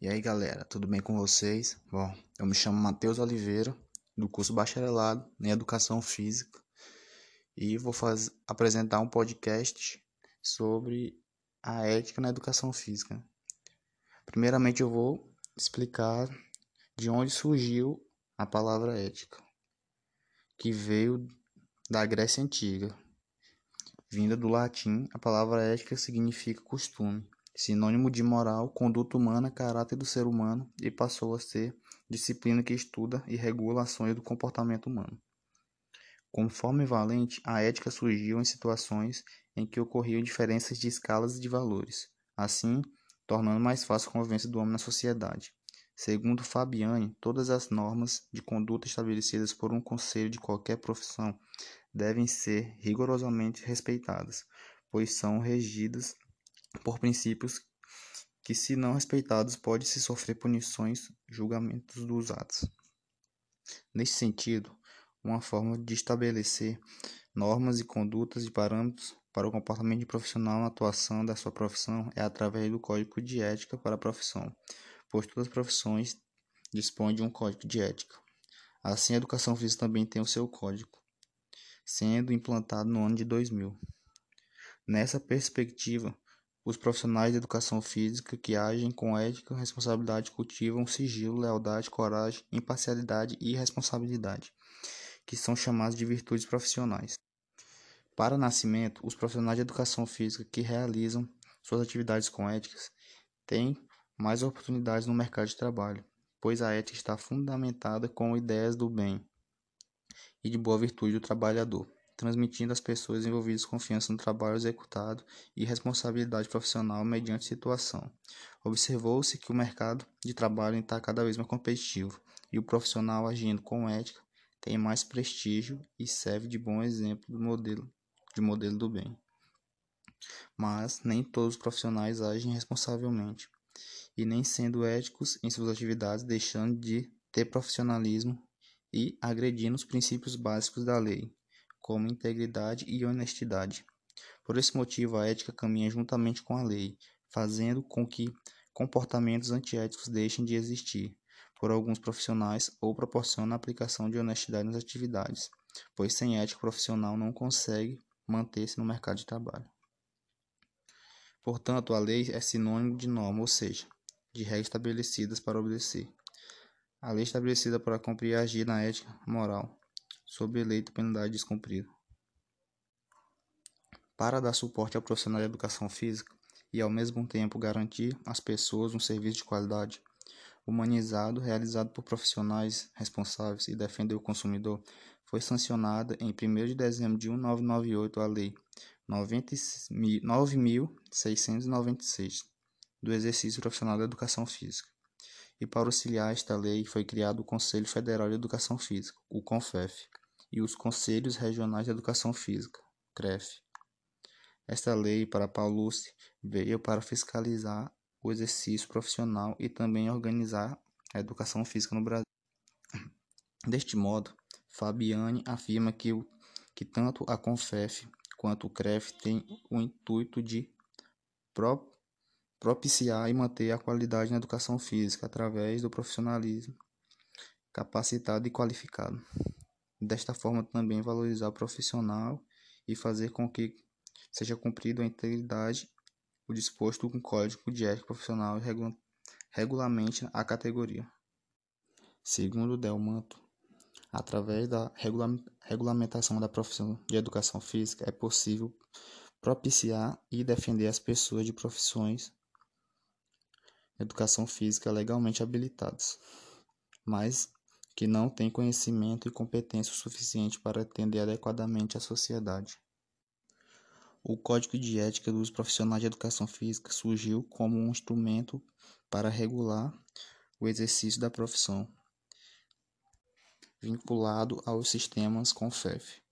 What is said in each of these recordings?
E aí galera, tudo bem com vocês? Bom, eu me chamo Matheus Oliveira, do curso Bacharelado em Educação Física, e vou faz... apresentar um podcast sobre a ética na educação física. Primeiramente, eu vou explicar de onde surgiu a palavra ética, que veio da Grécia Antiga. Vinda do latim, a palavra ética significa costume sinônimo de moral, conduta humana, caráter do ser humano e passou a ser disciplina que estuda e regula ações do comportamento humano. Como forma equivalente, a ética surgiu em situações em que ocorriam diferenças de escalas e de valores, assim tornando mais fácil a convivência do homem na sociedade. Segundo Fabiani, todas as normas de conduta estabelecidas por um conselho de qualquer profissão devem ser rigorosamente respeitadas, pois são regidas por princípios que, se não respeitados, pode-se sofrer punições, julgamentos dos atos. Neste sentido, uma forma de estabelecer normas e condutas e parâmetros para o comportamento profissional na atuação da sua profissão é através do Código de Ética para a profissão, pois todas as profissões dispõem de um código de ética. Assim, a educação física também tem o seu código, sendo implantado no ano de 2000. Nessa perspectiva, os profissionais de educação física que agem com ética, responsabilidade cultivam sigilo, lealdade, coragem, imparcialidade e responsabilidade, que são chamados de virtudes profissionais. Para nascimento, os profissionais de educação física que realizam suas atividades com éticas têm mais oportunidades no mercado de trabalho, pois a ética está fundamentada com ideias do bem e de boa virtude do trabalhador transmitindo às pessoas envolvidas confiança no trabalho executado e responsabilidade profissional mediante situação. Observou-se que o mercado de trabalho está cada vez mais competitivo e o profissional agindo com ética tem mais prestígio e serve de bom exemplo do modelo, de modelo do bem. Mas nem todos os profissionais agem responsavelmente e nem sendo éticos em suas atividades, deixando de ter profissionalismo e agredindo os princípios básicos da lei, como integridade e honestidade. Por esse motivo, a ética caminha juntamente com a lei, fazendo com que comportamentos antiéticos deixem de existir por alguns profissionais ou proporciona a aplicação de honestidade nas atividades, pois sem ética o profissional não consegue manter-se no mercado de trabalho. Portanto, a lei é sinônimo de norma, ou seja, de regras estabelecidas para obedecer. A lei estabelecida para cumprir e agir na ética moral sob eleito penalidade descumprida. Para dar suporte ao profissional de educação física e ao mesmo tempo garantir às pessoas um serviço de qualidade, humanizado, realizado por profissionais responsáveis e defender o consumidor, foi sancionada em 1 de dezembro de 1998 a Lei 9.696 do Exercício Profissional da Educação Física. E para auxiliar esta lei foi criado o Conselho Federal de Educação Física, o CONFEF, e os Conselhos Regionais de Educação Física, CREF. Esta lei para Paulucci veio para fiscalizar o exercício profissional e também organizar a educação física no Brasil. Deste modo, Fabiani afirma que, o, que tanto a CONFEF quanto o CREF têm o intuito de pro, propiciar e manter a qualidade na educação física através do profissionalismo capacitado e qualificado. Desta forma, também valorizar o profissional e fazer com que seja cumprido a integridade o disposto com o Código de Ética Profissional e regula regulamente a categoria. Segundo Delmanto, através da regula regulamentação da profissão de educação física é possível propiciar e defender as pessoas de profissões de educação física legalmente habilitadas, mas que não têm conhecimento e competência suficiente para atender adequadamente à sociedade. O Código de Ética dos Profissionais de Educação Física surgiu como um instrumento para regular o exercício da profissão, vinculado aos sistemas CONFEF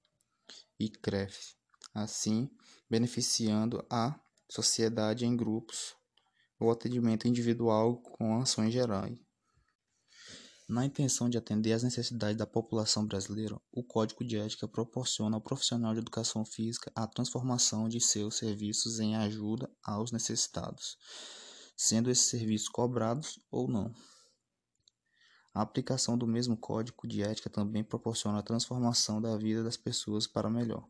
e CREF, assim beneficiando a sociedade em grupos ou atendimento individual com ações gerais. Na intenção de atender às necessidades da população brasileira, o Código de Ética proporciona ao profissional de educação física a transformação de seus serviços em ajuda aos necessitados, sendo esses serviços cobrados ou não. A aplicação do mesmo código de ética também proporciona a transformação da vida das pessoas para melhor,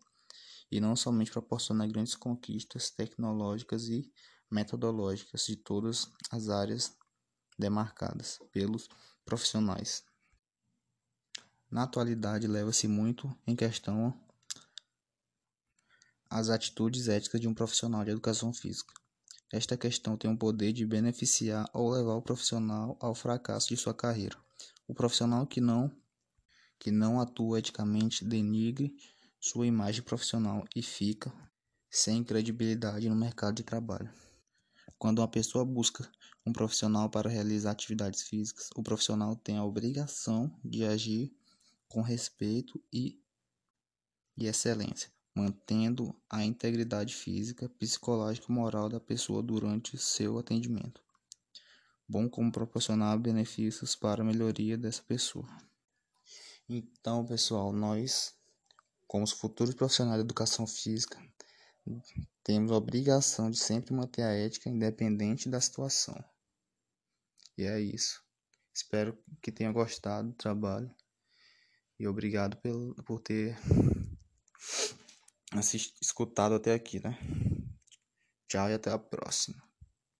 e não somente proporciona grandes conquistas tecnológicas e metodológicas de todas as áreas demarcadas pelos profissionais. Na atualidade, leva-se muito em questão as atitudes éticas de um profissional de educação física. Esta questão tem o poder de beneficiar ou levar o profissional ao fracasso de sua carreira. O profissional que não que não atua eticamente denigre sua imagem profissional e fica sem credibilidade no mercado de trabalho. Quando uma pessoa busca um profissional para realizar atividades físicas, o profissional tem a obrigação de agir com respeito e, e excelência, mantendo a integridade física, psicológica e moral da pessoa durante seu atendimento bom como proporcionar benefícios para a melhoria dessa pessoa. Então, pessoal, nós, como os futuros profissionais de educação física, temos a obrigação de sempre manter a ética independente da situação. E é isso. Espero que tenha gostado do trabalho. E obrigado pelo, por ter assist, escutado até aqui, né? Tchau e até a próxima.